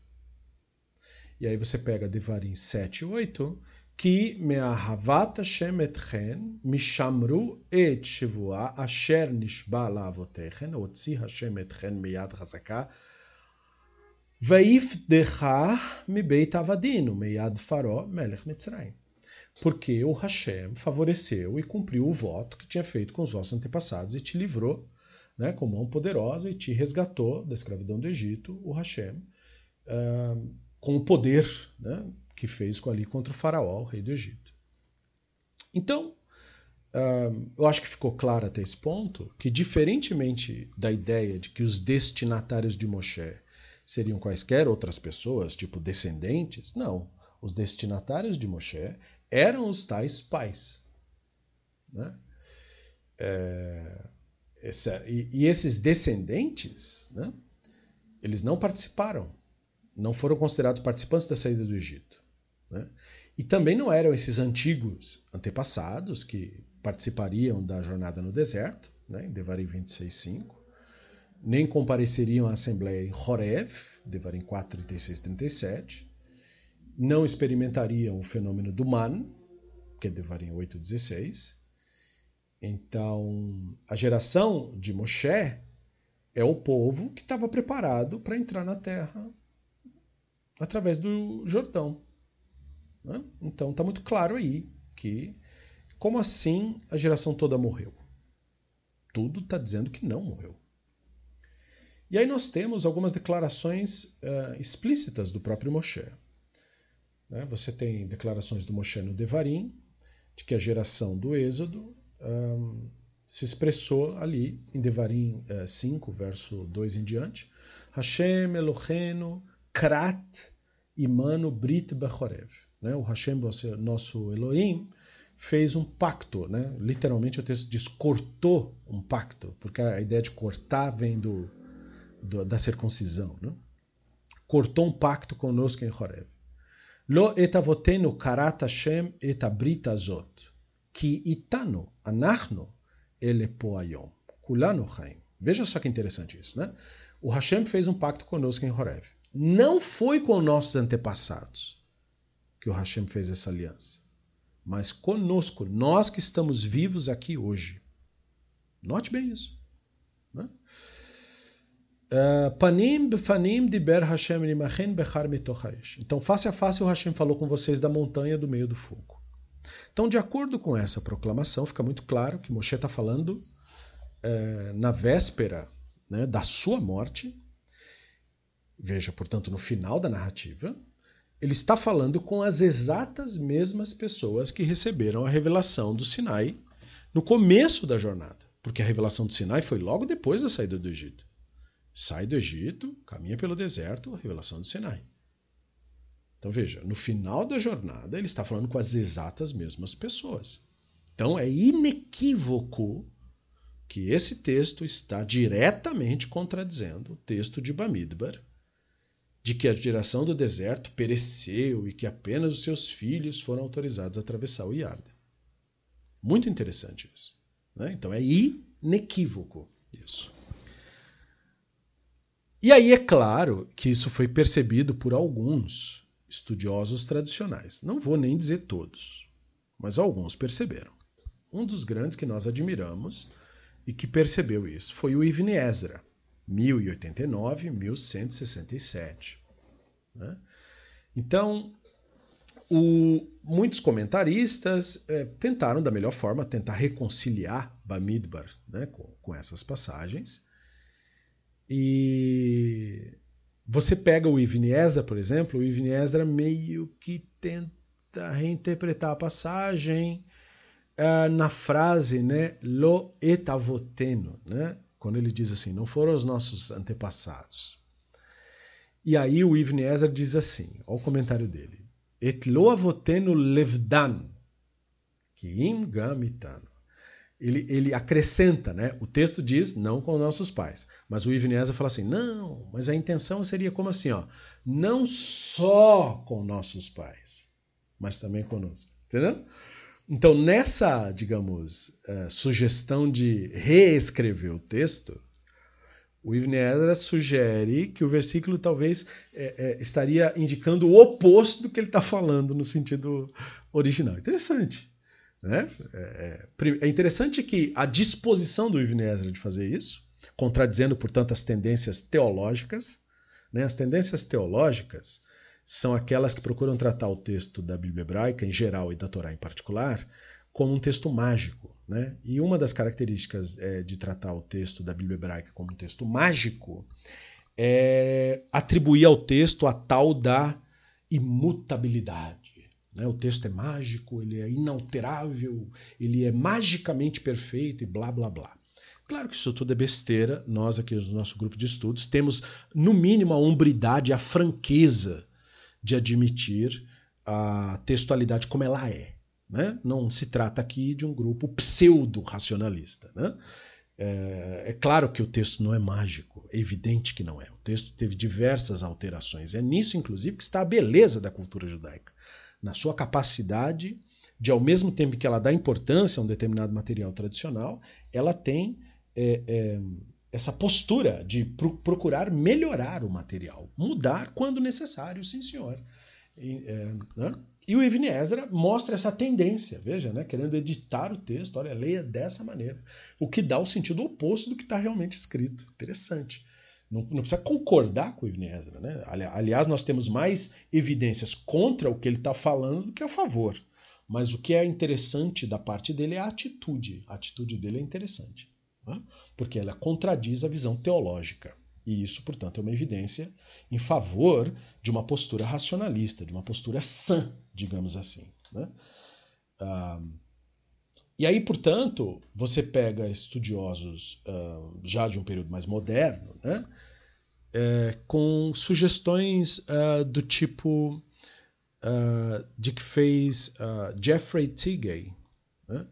E aí você pega Devarim 7 e 8 כי מאהבת השם אתכן, משמרו את שבועה אשר נשבע לאבותיכן, הוציא השם אתכן מיד חזקה, ויפדחה מבית עבדין ומיד פרעה, Melech mitzrayim, Porque o Hashem favoreceu e cumpriu o voto que tinha feito com os vossos antepassados e te livrou né, com mão poderosa e te resgatou da escravidão do Egito, o Hashem, uh, com o poder né, que fez ali contra o faraó, o rei do Egito. Então, eu acho que ficou claro até esse ponto que, diferentemente da ideia de que os destinatários de Moshe seriam quaisquer outras pessoas, tipo descendentes, não. Os destinatários de Moshe eram os tais pais. Né? É, e, e, esses descendentes, né, eles não participaram, não foram considerados participantes da saída do Egito. Né? E também não eram esses antigos antepassados que participariam da jornada no deserto, né, em Devarim 26.5, nem compareceriam à Assembleia em Horev, Devarim 4, 36, 37, não experimentariam o fenômeno do Man, que é Devarim 8, 16. Então, a geração de Moshe é o povo que estava preparado para entrar na terra através do Jordão. Né? Então está muito claro aí que, como assim a geração toda morreu? Tudo está dizendo que não morreu. E aí nós temos algumas declarações uh, explícitas do próprio Moshe. Né? Você tem declarações do Moshe no Devarim, de que a geração do Êxodo um, se expressou ali em Devarim uh, 5, verso 2 em diante. Hashem Elohenu Krat Imanu Brit Bechorev. Né? O Hashem, nosso Elohim, fez um pacto. Né? Literalmente o texto diz cortou um pacto, porque a ideia de cortar vem do, do da circuncisão. Né? Cortou um pacto conosco em Horeb. Lo etavotenu karat Hashem et azot, ki itanu anachnu ele poayom, kulanu chaim. Veja só que interessante isso, né? O Hashem fez um pacto conosco em Horeb. Não foi com nossos antepassados que o Hashem fez essa aliança, mas conosco, nós que estamos vivos aqui hoje. Note bem isso. Né? Uh, panim befanim diber Hashem limachen bechar mitochaesh. Então, face a face, o Hashem falou com vocês da montanha do meio do fogo. Então, de acordo com essa proclamação, fica muito claro que Moshe está falando uh, na véspera né, da sua morte. Veja, portanto, no final da narrativa, ele está falando com as exatas mesmas pessoas que receberam a revelação do Sinai no começo da jornada, porque a revelação do Sinai foi logo depois da saída do Egito. Sai do Egito, caminha pelo deserto, revelação do Sinai. Então veja, no final da jornada ele está falando com as exatas mesmas pessoas. Então é inequívoco que esse texto está diretamente contradizendo o texto de Bamidbar, de que a geração do deserto pereceu e que apenas os seus filhos foram autorizados a atravessar o Iarden. Muito interessante isso. Né? Então é inequívoco isso. E aí é claro que isso foi percebido por alguns estudiosos tradicionais. Não vou nem dizer todos, mas alguns perceberam. Um dos grandes que nós admiramos e que percebeu isso foi o Ibn Ezra, 1089-1167. Né? Então, o, muitos comentaristas é, tentaram, da melhor forma, tentar reconciliar Bamidbar né, com, com essas passagens e você pega o Ibn Ezra, por exemplo, o Ibn Ezra meio que tenta reinterpretar a passagem uh, na frase né, lo etavoteno, né, quando ele diz assim, não foram os nossos antepassados. E aí o Ibn Ezra diz assim, olha o comentário dele, et lo avotenu levdan, im gamitano ele, ele acrescenta, né? O texto diz não com nossos pais, mas o Ivnesa fala assim, não, mas a intenção seria como assim, ó, não só com nossos pais, mas também conosco, entendeu? Então nessa, digamos, uh, sugestão de reescrever o texto, o Ibn Ezra sugere que o versículo talvez é, é, estaria indicando o oposto do que ele está falando no sentido original. Interessante. Né? É, é, é interessante que a disposição do Ibn Ezra de fazer isso, contradizendo, portanto, as tendências teológicas, né? as tendências teológicas são aquelas que procuram tratar o texto da Bíblia hebraica em geral e da Torá em particular como um texto mágico. Né? E uma das características é, de tratar o texto da Bíblia hebraica como um texto mágico é atribuir ao texto a tal da imutabilidade. Né? O texto é mágico, ele é inalterável, ele é magicamente perfeito e blá blá blá. Claro que isso tudo é besteira. Nós aqui no nosso grupo de estudos temos, no mínimo, a hombridade, a franqueza de admitir a textualidade como ela é. Né? Não se trata aqui de um grupo pseudo-racionalista. Né? É, é, claro que o texto não é mágico, é evidente que não é. O texto teve diversas alterações. É nisso, inclusive, que está a beleza da cultura judaica na sua capacidade de, ao mesmo tempo que ela dá importância a um determinado material tradicional, ela tem é, é, essa postura de pro, procurar melhorar o material, mudar quando necessário, sim senhor. E, é, né? e o Ibn Ezra mostra essa tendência, veja, né? querendo editar o texto, olha, leia dessa maneira, o que dá o sentido oposto do que está realmente escrito. Interessante. Não, não, precisa concordar com o Ibn Ezra. Né? Aliás, nós temos mais evidências contra o que ele está falando do que a favor. Mas o que é interessante da parte dele é a atitude. A atitude dele é interessante. Né? Porque ela contradiz a visão teológica. E isso, portanto, é uma evidência em favor de uma postura racionalista, de uma postura sã, digamos assim. Né? Ah, e aí, portanto, você pega estudiosos uh, já de um período mais moderno, né, é, com sugestões uh, do tipo uh, de que fez Jeffrey Tigay, né,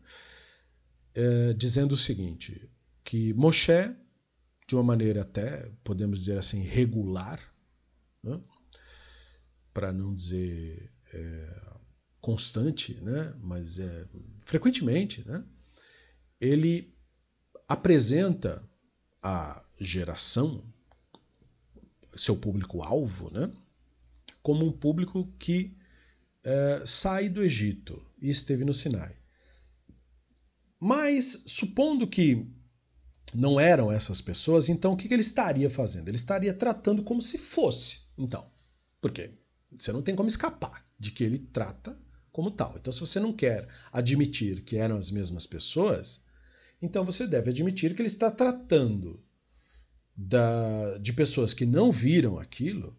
é, dizendo o seguinte, que Moshe, de uma maneira até, podemos dizer assim, regular, né, para não dizer é, constante, né, mas é, frequentemente, né, ele apresenta a geração, seu público-alvo, né, como um público que é, sai do Egito e esteve no Sinai. Mas, supondo que não eram essas pessoas, então o que, que ele estaria fazendo? Ele estaria tratando como se fosse. Então, por quê? Você não tem como escapar de que ele trata como tal. Então, se você não quer admitir que eram as mesmas pessoas, então você deve admitir que ele está tratando da, de pessoas que não viram aquilo,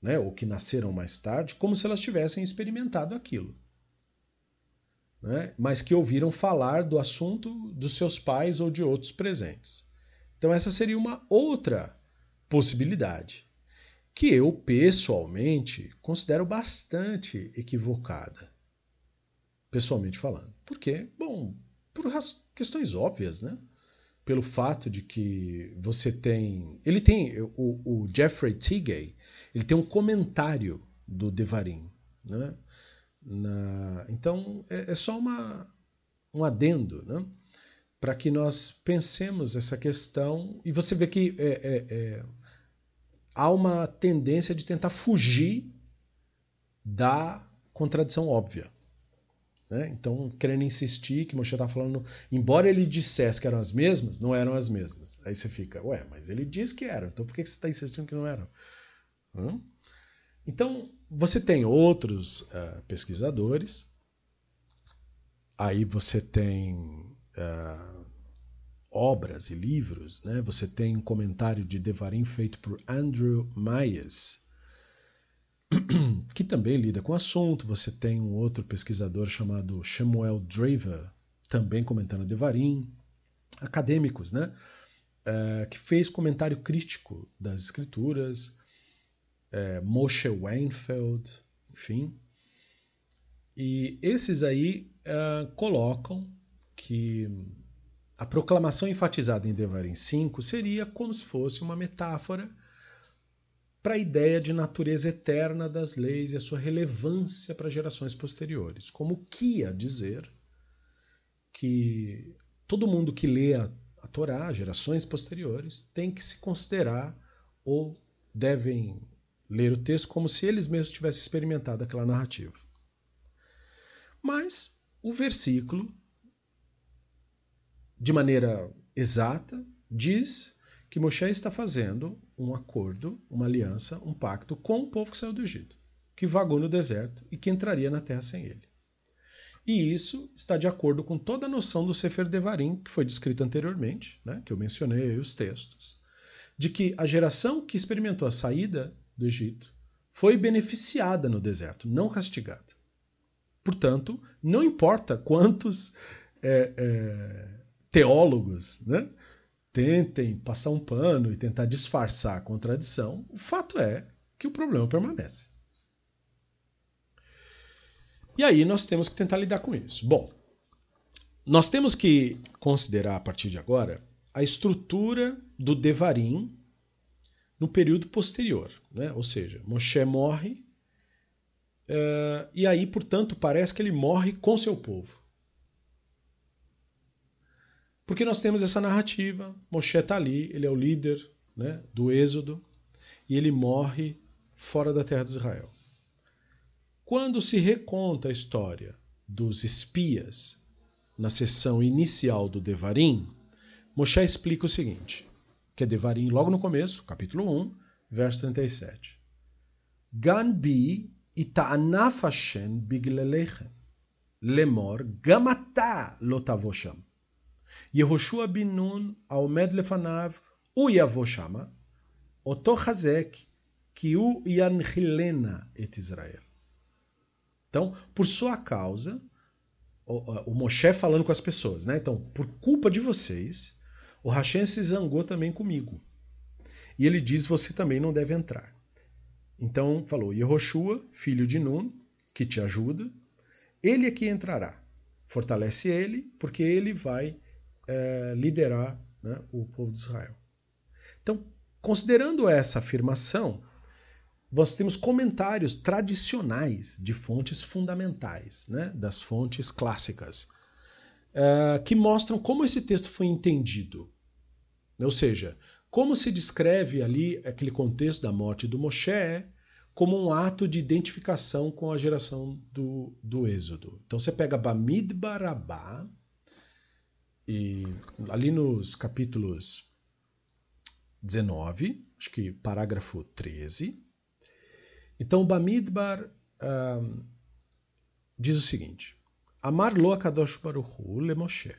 né, ou que nasceram mais tarde, como se elas tivessem experimentado aquilo. Né, mas que ouviram falar do assunto dos seus pais ou de outros presentes. Então, essa seria uma outra possibilidade que eu pessoalmente considero bastante equivocada. Pessoalmente falando. Por quê? Bom, por questões óbvias, né? Pelo fato de que você tem. Ele tem. O, o Jeffrey Tigay, ele tem um comentário do Devarim. Né? Na, então, é, é só uma, um adendo, né? Para que nós pensemos essa questão. E você vê que é, é, é há uma tendência de tentar fugir da contradição óbvia. Né? Então, querendo insistir que Moshe está falando, embora ele dissesse que eram as mesmas, não eram as mesmas. Aí você fica, ué, mas ele disse que eram, então por que você está insistindo que não eram? Hum? Então, você tem outros uh, pesquisadores, aí você tem uh, obras e livros, né? Você tem um comentário de Devarim feito por Andrew Myers, que também lida com o assunto. Você tem um outro pesquisador chamado Shemuel Draver, também comentando Devarim. Acadêmicos, né? É, que fez comentário crítico das escrituras. É, Moshe Weinfeld, enfim. E esses aí é, colocam que a proclamação enfatizada em Devarim 5 seria como se fosse uma metáfora para a ideia de natureza eterna das leis e a sua relevância para gerações posteriores, como que a dizer que todo mundo que lê a, a Torá, gerações posteriores, tem que se considerar ou devem ler o texto como se eles mesmos tivessem experimentado aquela narrativa. Mas o versículo de maneira exata, diz que Moshe está fazendo um acordo, uma aliança, um pacto com o povo que saiu do Egito, que vagou no deserto e que entraria na terra sem ele. E isso está de acordo com toda a noção do Sefer Devarim, que foi descrito anteriormente, né, que eu mencionei aí os textos, de que a geração que experimentou a saída do Egito foi beneficiada no deserto, não castigada. Portanto, não importa quantos é, é, teólogos né, tentem passar um pano e tentar disfarçar a contradição, o fato é que o problema permanece. E aí nós temos que tentar lidar com isso. Bom, nós temos que considerar a partir de agora a estrutura do Devarim no período posterior. Né? Ou seja, Moshe morre, uh, e aí, portanto, parece que ele morre com seu povo. Porque nós temos essa narrativa, Moshe está ali, ele é o líder né, do Êxodo, e ele morre fora da terra de Israel. Quando se reconta a história dos espias na sessão inicial do Devarim, Moshe explica o seguinte, que é Devarim, logo no começo, capítulo 1, verso 37. Gan bi ita'anaf Hashem biglelechem, lemor gamata lotavosham. Yehoshua bin Nun aomed lefanav u yavoshama, oto chazek que o yanchilena et Israel. Então, por sua causa, o, o Moshe falando com as pessoas, né? Então, por culpa de vocês, o Hashem se zangou também comigo. E ele diz: você também não deve entrar. Então, falou: Yehoshua, filho de Nun, que te ajuda, ele é que entrará. Fortalece ele, porque ele vai é, liderar né, o povo de Israel. Então, considerando essa afirmação, nós temos comentários tradicionais de fontes fundamentais, né, das fontes clássicas, é, que mostram como esse texto foi entendido. Ou seja, como se descreve ali aquele contexto da morte do Moshe como um ato de identificação com a geração do, do Êxodo. Então você pega Bamid Barabá, e ali nos capítulos 19, acho que parágrafo 13. Então, Bamidbar um, diz o seguinte: Amar lo akadosh baruchu le Moshe.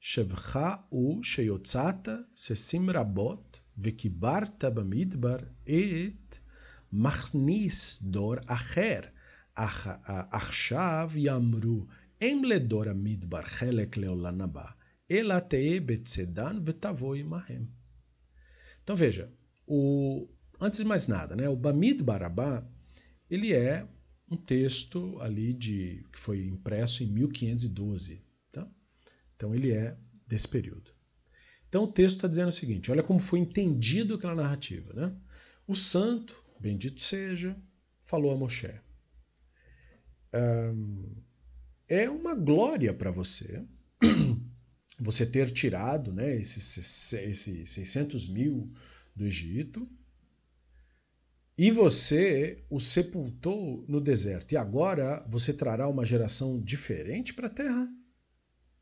Shevcha u sheyotzata sesim rabot vekibarta bamidbar et machnis dor acher. Achshav yamru em le dor amidbar chelek leolanaba. Elatee betzedan vetavoi mahem. Então veja, o, antes de mais nada, né, o Bamid Barabá, ele é um texto ali de que foi impresso em 1512. Tá? Então ele é desse período. Então o texto está dizendo o seguinte: olha como foi entendido aquela narrativa. Né? O santo, bendito seja, falou a Moshe. é uma glória para você você ter tirado né, esses, esses 600 mil do Egito e você o sepultou no deserto. E agora você trará uma geração diferente para a terra.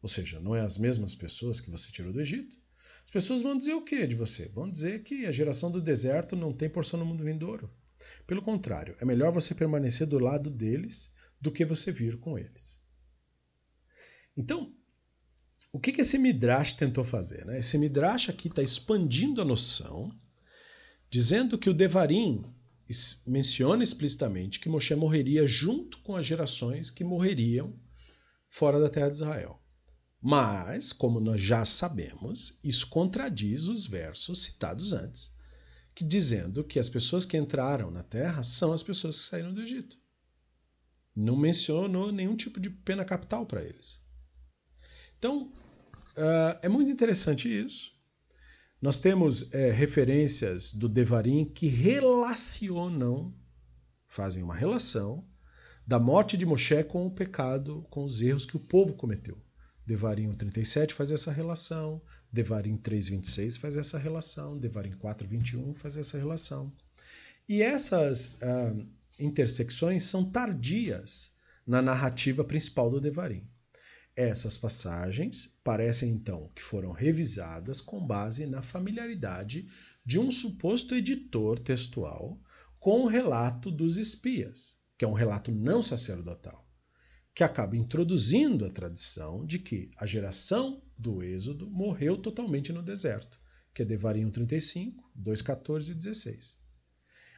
Ou seja, não é as mesmas pessoas que você tirou do Egito. As pessoas vão dizer o que de você? Vão dizer que a geração do deserto não tem porção no mundo vindouro. Pelo contrário, é melhor você permanecer do lado deles do que você vir com eles. Então, o que, que esse Midrash tentou fazer? Né? Esse Midrash aqui está expandindo a noção, dizendo que o Devarim menciona explicitamente que Moshe morreria junto com as gerações que morreriam fora da terra de Israel. Mas, como nós já sabemos, isso contradiz os versos citados antes, que dizendo que as pessoas que entraram na terra são as pessoas que saíram do Egito. Não mencionou nenhum tipo de pena capital para eles. Então, uh, é muito interessante isso. Nós temos é, referências do Devarim que relacionam, fazem uma relação, da morte de Moshe com o pecado, com os erros que o povo cometeu. Devarim 37 faz essa relação, Devarim 3:26 faz essa relação, Devarim 4:21 faz essa relação. E essas uh, intersecções são tardias na narrativa principal do Devarim. Essas passagens parecem então que foram revisadas com base na familiaridade de um suposto editor textual com o relato dos espias, que é um relato não sacerdotal, que acaba introduzindo a tradição de que a geração do Êxodo morreu totalmente no deserto, que é Devarim 35, 2, 14 e 16.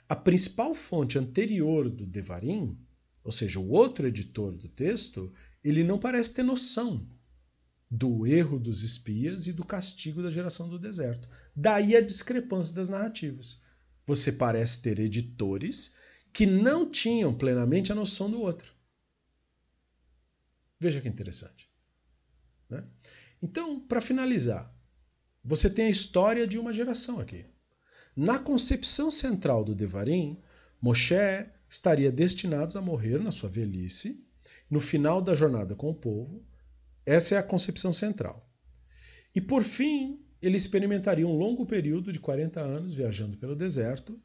A principal fonte anterior do Devarim, ou seja, o outro editor do texto, ele não parece ter noção do erro dos espias e do castigo da geração do deserto. Daí a discrepância das narrativas. Você parece ter editores que não tinham plenamente a noção do outro. Veja que interessante. Né? Então, para finalizar, você tem a história de uma geração aqui. Na concepção central do Devarim, Moshe estaria destinado a morrer na sua velhice no final da jornada com o povo. Essa é a concepção central. E por fim, ele experimentaria um longo período de 40 anos viajando pelo deserto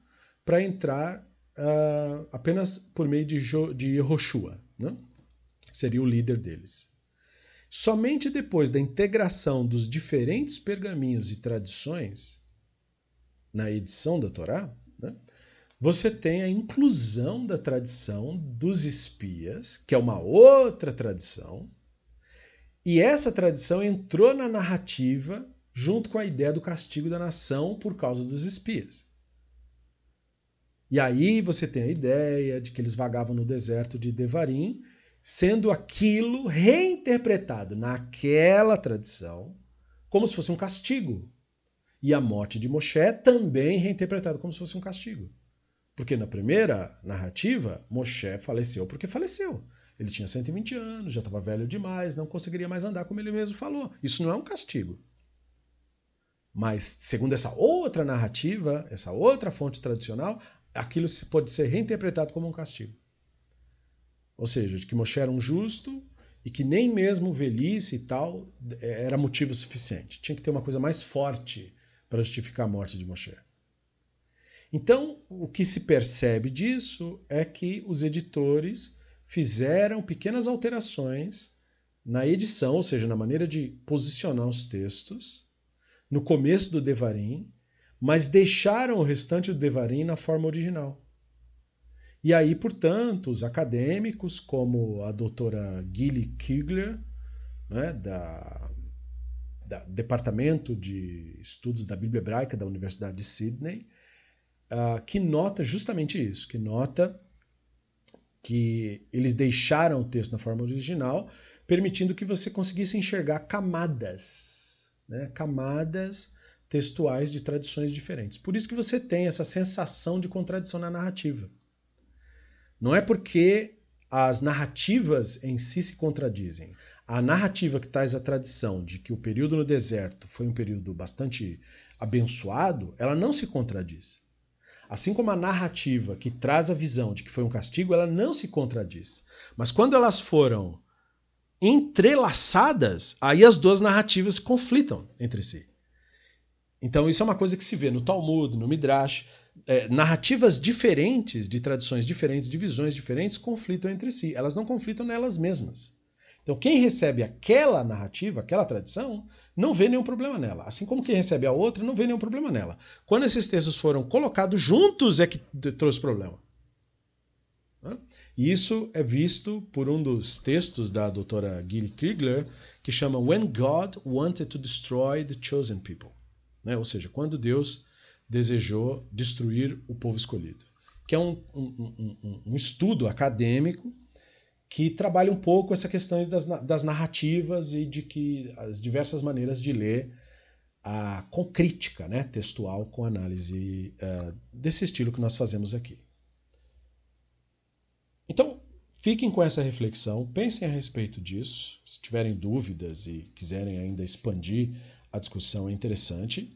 para entrar uh, apenas por meio de, jo de Yehoshua, né? seria o líder deles. Somente depois da integração dos diferentes pergaminhos e tradições na edição da Torá, né? Você tem a inclusão da tradição dos espias, que é uma outra tradição, e essa tradição entrou na narrativa junto com a ideia do castigo da nação por causa dos espias. E aí você tem a ideia de que eles vagavam no deserto de Devarim, sendo aquilo reinterpretado naquela tradição como se fosse um castigo. E a morte de Moshe também reinterpretado como se fosse um castigo. Porque na primeira narrativa, Moshe faleceu porque faleceu. Ele tinha 120 anos, já estava velho demais, não conseguiria mais andar como ele mesmo falou. Isso não é um castigo. Mas, segundo essa outra narrativa, essa outra fonte tradicional, aquilo pode ser reinterpretado como um castigo. Ou seja, de que Moshe era um justo e que nem mesmo velhice e tal é, era motivo suficiente. Tinha que ter uma coisa mais forte para justificar a morte de Moshe. Então, o que se percebe disso é que os editores fizeram pequenas alterações na edição, ou seja, na maneira de posicionar os textos, no começo do Devarim, mas deixaram o restante do Devarim na forma original. E aí, portanto, os acadêmicos, como a doutora Gilly Kugler, né, da, da, Departamento de Estudos da Bíblia Hebraica da Universidade de Sydney, uh, que nota justamente isso, que nota que eles deixaram o texto na forma original, permitindo que você conseguisse enxergar camadas, né? camadas textuais de tradições diferentes. Por isso que você tem essa sensação de contradição na narrativa. Não é porque as narrativas em si se contradizem. A narrativa que traz a tradição de que o período no deserto foi um período bastante abençoado, ela não se contradiz. Assim como a narrativa que traz a visão de que foi um castigo, ela não se contradiz. Mas quando elas foram entrelaçadas, aí as duas narrativas conflitam entre si. Então isso é uma coisa que se vê no Talmud, no Midrash. É, narrativas diferentes, de tradições diferentes, de visões diferentes, conflitam entre si. Elas não conflitam nelas mesmas. Então, quem recebe aquela narrativa, aquela tradição, não vê nenhum problema nela. Assim como quem recebe a outra, não vê nenhum problema nela. Quando esses textos foram colocados juntos, é que trouxe problema. E isso é visto por um dos textos da doutora Gilly Kriegler, que chama When God Wanted to Destroy the Chosen People. Né? Ou seja, quando Deus desejou destruir o povo escolhido. Que é um, um, um, um estudo acadêmico que trabalha um pouco essa questão das, das narrativas e de que as diversas maneiras de ler a, com crítica né, textual, com análise uh, desse estilo que nós fazemos aqui. Então, fiquem com essa reflexão, pensem a respeito disso. Se tiverem dúvidas e quiserem ainda expandir a discussão, é interessante.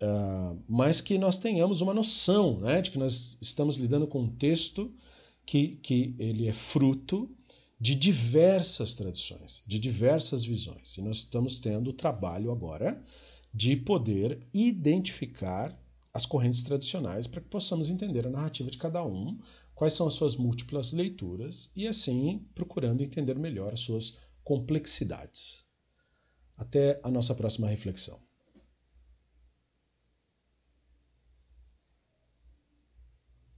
Uh, mas que nós tenhamos uma noção né, de que nós estamos lidando com um texto que, que ele é fruto de diversas tradições, de diversas visões. E nós estamos tendo o trabalho agora de poder identificar as correntes tradicionais para que possamos entender a narrativa de cada um, quais são as suas múltiplas leituras e assim procurando entender melhor as suas complexidades. Até a nossa próxima reflexão.